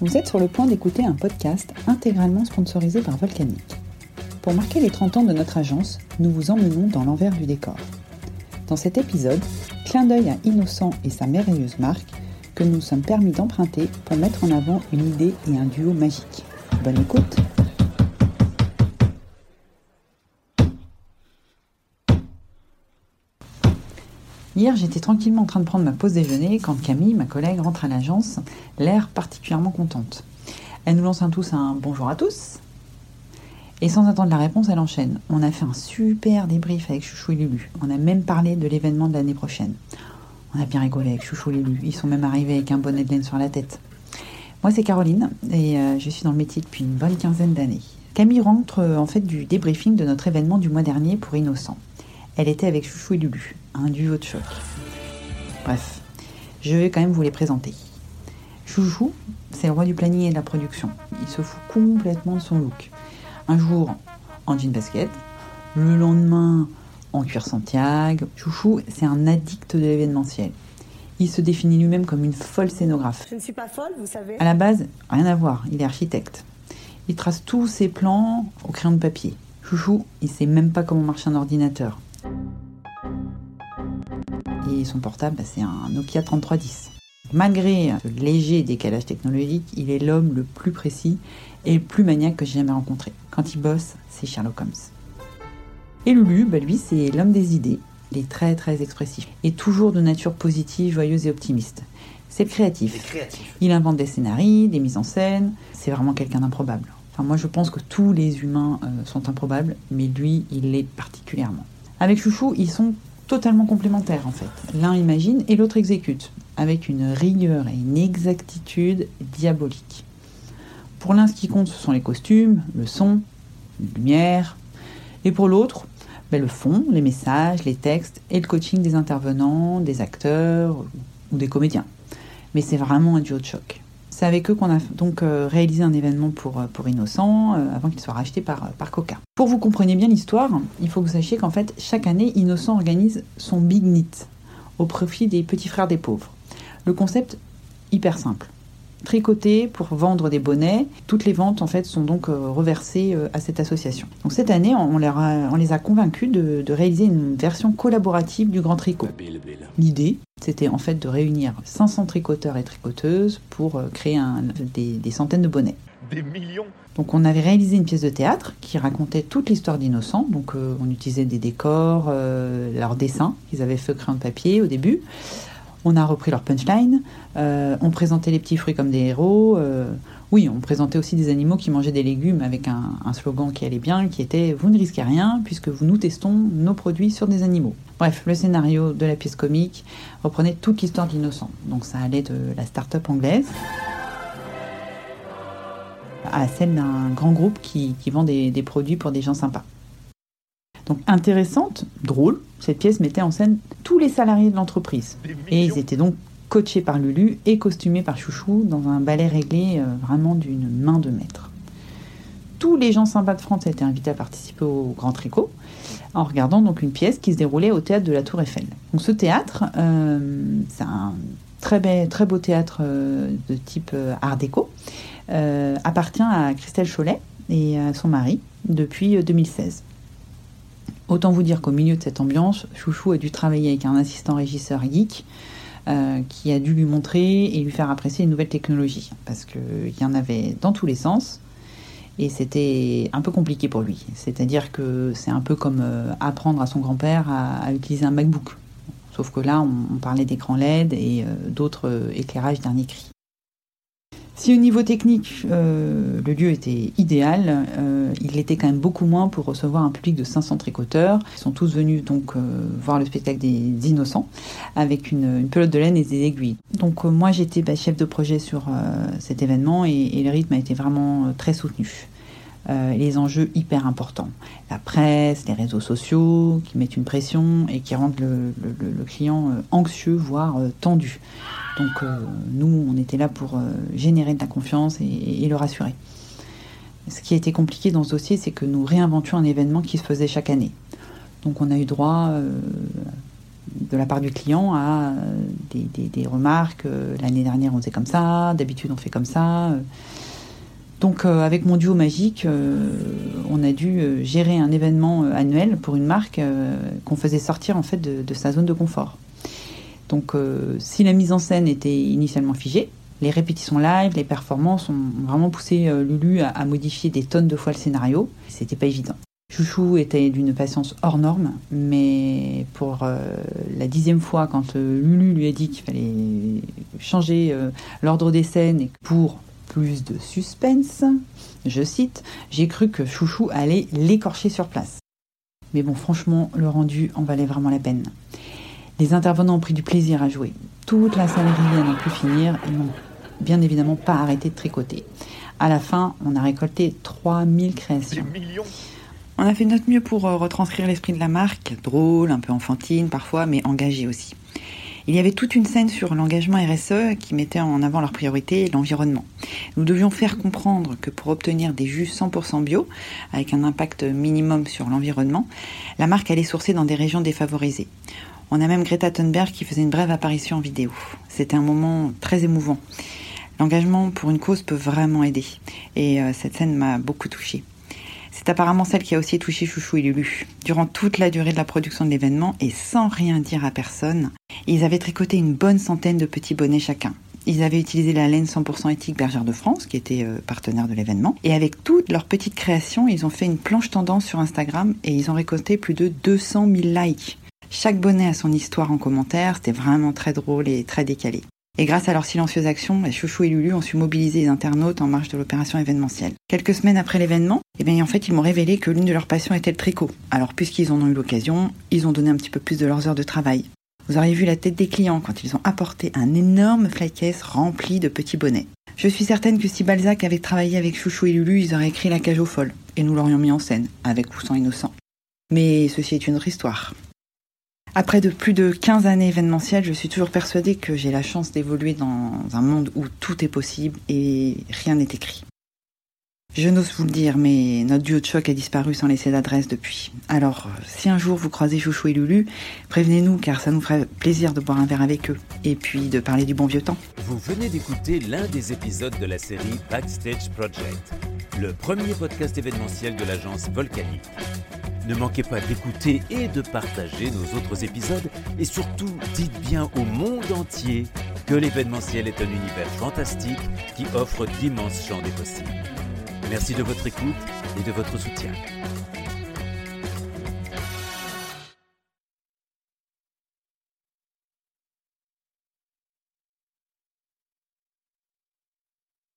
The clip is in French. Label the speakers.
Speaker 1: Vous êtes sur le point d'écouter un podcast intégralement sponsorisé par Volcanic. Pour marquer les 30 ans de notre agence, nous vous emmenons dans l'envers du décor. Dans cet épisode, clin d'œil à Innocent et sa merveilleuse marque que nous nous sommes permis d'emprunter pour mettre en avant une idée et un duo magique. Bonne écoute Hier, j'étais tranquillement en train de prendre ma pause déjeuner quand Camille, ma collègue, rentre à l'agence, l'air particulièrement contente. Elle nous lance un tous un bonjour à tous. Et sans attendre la réponse, elle enchaîne. On a fait un super débrief avec Chouchou et Lulu. On a même parlé de l'événement de l'année prochaine. On a bien rigolé avec Chouchou et Lulu. Ils sont même arrivés avec un bonnet de laine sur la tête. Moi, c'est Caroline et euh, je suis dans le métier depuis une bonne quinzaine d'années. Camille rentre euh, en fait du débriefing de notre événement du mois dernier pour Innocent. Elle était avec Chouchou et Lulu un duo de choc. Bref, je vais quand même vous les présenter. Chouchou, c'est le roi du planning et de la production. Il se fout complètement de son look. Un jour en jean basket, le lendemain en cuir Santiago. Chouchou, c'est un addict de l'événementiel. Il se définit lui-même comme une folle scénographe.
Speaker 2: Je ne suis pas folle, vous savez.
Speaker 1: À la base, rien à voir, il est architecte. Il trace tous ses plans au crayon de papier. Chouchou, il sait même pas comment marche un ordinateur. Et son portable, bah, c'est un Nokia 3310. Malgré ce léger décalage technologique, il est l'homme le plus précis et le plus maniaque que j'ai jamais rencontré. Quand il bosse, c'est Sherlock Holmes. Et Lulu, bah, lui, c'est l'homme des idées. Il est très très expressif et toujours de nature positive, joyeuse et optimiste. C'est le créatif.
Speaker 3: créatif.
Speaker 1: Il invente des scénarios, des mises en scène. C'est vraiment quelqu'un d'improbable. Enfin, moi, je pense que tous les humains euh, sont improbables, mais lui, il l'est particulièrement. Avec Chouchou, ils sont totalement complémentaires en fait. L'un imagine et l'autre exécute, avec une rigueur et une exactitude diabolique. Pour l'un, ce qui compte, ce sont les costumes, le son, la lumière, et pour l'autre, ben, le fond, les messages, les textes et le coaching des intervenants, des acteurs ou des comédiens. Mais c'est vraiment un duo de choc. C'est avec eux qu'on a donc euh, réalisé un événement pour, euh, pour Innocent euh, avant qu'il soit racheté par, par Coca. Pour vous compreniez bien l'histoire, il faut que vous sachiez qu'en fait, chaque année, Innocent organise son Big Knit au profit des petits frères des pauvres. Le concept, hyper simple. Tricoter pour vendre des bonnets. Toutes les ventes en fait sont donc reversées à cette association. Donc cette année, on, leur a- on les a convaincus de, de réaliser une version collaborative du Grand Tricot. L'idée, c'était en fait de réunir 500 tricoteurs et tricoteuses pour euh, créer un- des, des centaines de bonnets.
Speaker 3: Des millions
Speaker 1: Donc on avait réalisé une pièce de théâtre qui racontait toute l'histoire d'Innocent. Donc euh, on utilisait des décors, euh, leurs dessins qu'ils avaient fait au crayon de papier au début. On a repris leur punchline. Euh, on présentait les petits fruits comme des héros. Euh, oui, on présentait aussi des animaux qui mangeaient des légumes avec un, slogan qui allait bien, qui était Vous ne risquez rien puisque nous testons nos produits sur des animaux. Bref, le scénario de la pièce comique reprenait toute l'histoire d'Innocent. Donc ça allait de la start-up anglaise à celle d'un grand groupe qui, vend des produits pour des gens sympas. Donc intéressante, drôle, cette pièce mettait en scène tous les salariés de l'entreprise. Et ils étaient donc coachés par Lulu et costumés par Chouchou dans un ballet réglé euh, vraiment d'une main de maître. Tous les gens sympas de France étaient invités à participer au Grand Tricot en regardant donc une pièce qui se déroulait au théâtre de la Tour Eiffel. Donc ce théâtre, euh, c'est un très, bel- très beau théâtre euh, de type art déco, appartient à Christelle Cholet et à son mari depuis euh, 2016. Autant vous dire qu'au milieu de cette ambiance, Chouchou a dû travailler avec un assistant régisseur geek euh, qui a dû lui montrer et lui faire apprécier les nouvelles technologies. Parce qu'il y en avait dans tous les sens et c'était un peu compliqué pour lui. C'est-à-dire que c'est un peu comme euh, apprendre à son grand-père à, utiliser un MacBook. Sauf que là, on, parlait d'écran LED et euh, d'autres éclairages dernier cri. Si au niveau technique, euh, le lieu était idéal, euh, il l'était quand même beaucoup moins pour recevoir un public de 500 tricoteurs. Ils sont tous venus donc euh, voir le spectacle des innocents avec une, pelote de laine et des aiguilles. Donc moi j'étais bah, chef de projet sur cet événement et, et le rythme a été vraiment très soutenu. Euh, les enjeux hyper importants. La presse, les réseaux sociaux qui mettent une pression et qui rendent le, client euh, anxieux, voire euh, tendu. Donc nous, on était là pour générer de la confiance et, le rassurer. Ce qui a été compliqué dans ce dossier, c'est que nous réinventions un événement qui se faisait chaque année. Donc on a eu droit de la part du client à des, remarques. L'année dernière, on faisait comme ça, d'habitude, on fait comme ça. Donc, avec mon duo magique, on a dû gérer un événement annuel pour une marque qu'on faisait sortir en fait de, sa zone de confort. Donc, si la mise en scène était initialement figée, les répétitions live, les performances ont vraiment poussé Lulu à, à, modifier des tonnes de fois le scénario. C'était pas évident. Chouchou était d'une patience hors norme, mais pour euh, la dixième fois, quand euh, Lulu lui a dit qu'il fallait changer euh, l'ordre des scènes pour plus de suspense, je cite, j'ai cru que Chouchou allait l'écorcher sur place. Mais bon, franchement, le rendu en valait vraiment la peine. Les intervenants ont pris du plaisir à jouer. Toute la salle vient n'en pu finir et n'ont bien évidemment pas arrêté de tricoter. À la fin, on a récolté 3000 créations. On a fait de notre mieux pour euh, retranscrire l'esprit de la marque, drôle, un peu enfantine parfois, mais engagée aussi. Il y avait toute une scène sur l'engagement RSE qui mettait en avant leur priorité, l'environnement. Nous devions faire comprendre que pour obtenir des jus 100% bio, avec un impact minimum sur l'environnement, la marque allait sourcer dans des régions défavorisées. On a même Greta Thunberg qui faisait une brève apparition en vidéo. C'était un moment très émouvant. L'engagement pour une cause peut vraiment aider. Et euh, cette scène m'a beaucoup touchée. C'est apparemment celle qui a aussi touché Chouchou et Lulu. Durant toute la durée de la production de l'événement, et sans rien dire à personne, ils avaient tricoté une bonne centaine de petits bonnets chacun. Ils avaient utilisé la laine 100% éthique Bergère de France, qui était euh, partenaire de l'événement. Et avec toutes leurs petites créations, ils ont fait une planche tendance sur Instagram et ils ont récolté plus de 200 000 likes. Chaque bonnet a son histoire en commentaire, c'était vraiment très drôle et très décalé. Et grâce à leur silencieuse action, Chouchou et Lulu ont su mobiliser les internautes en marge de l'opération événementielle. Quelques semaines après l'événement, eh bien, en fait, ils m'ont révélé que l'une de leurs passions était le tricot. Alors, puisqu'ils en ont eu l'occasion, ils ont donné un petit peu plus de leurs heures de travail. Vous auriez vu la tête des clients quand ils ont apporté un énorme flycase rempli de petits bonnets. Je suis certaine que si Balzac avait travaillé avec Chouchou et Lulu, ils auraient écrit La cage aux folles, et nous l'aurions mis en scène, avec ou innocent. Mais ceci est une autre histoire. Après de plus de 15 années événementielles, je suis toujours persuadée que j'ai la chance d'évoluer dans un monde où tout est possible et rien n'est écrit. Je n'ose vous le dire, mais notre duo de choc a disparu sans laisser d'adresse depuis. Alors, si un jour vous croisez Chouchou et Lulu, prévenez-nous car ça nous ferait plaisir de boire un verre avec eux et puis de parler du bon vieux temps.
Speaker 2: Vous venez d'écouter l'un des épisodes de la série Backstage Project, le premier podcast événementiel de l'agence Volcanique. Ne manquez pas d'écouter et de partager nos autres épisodes et surtout dites bien au monde entier que l'événementiel est un univers fantastique qui offre d'immenses champs des possibles. Merci de votre écoute et de votre soutien.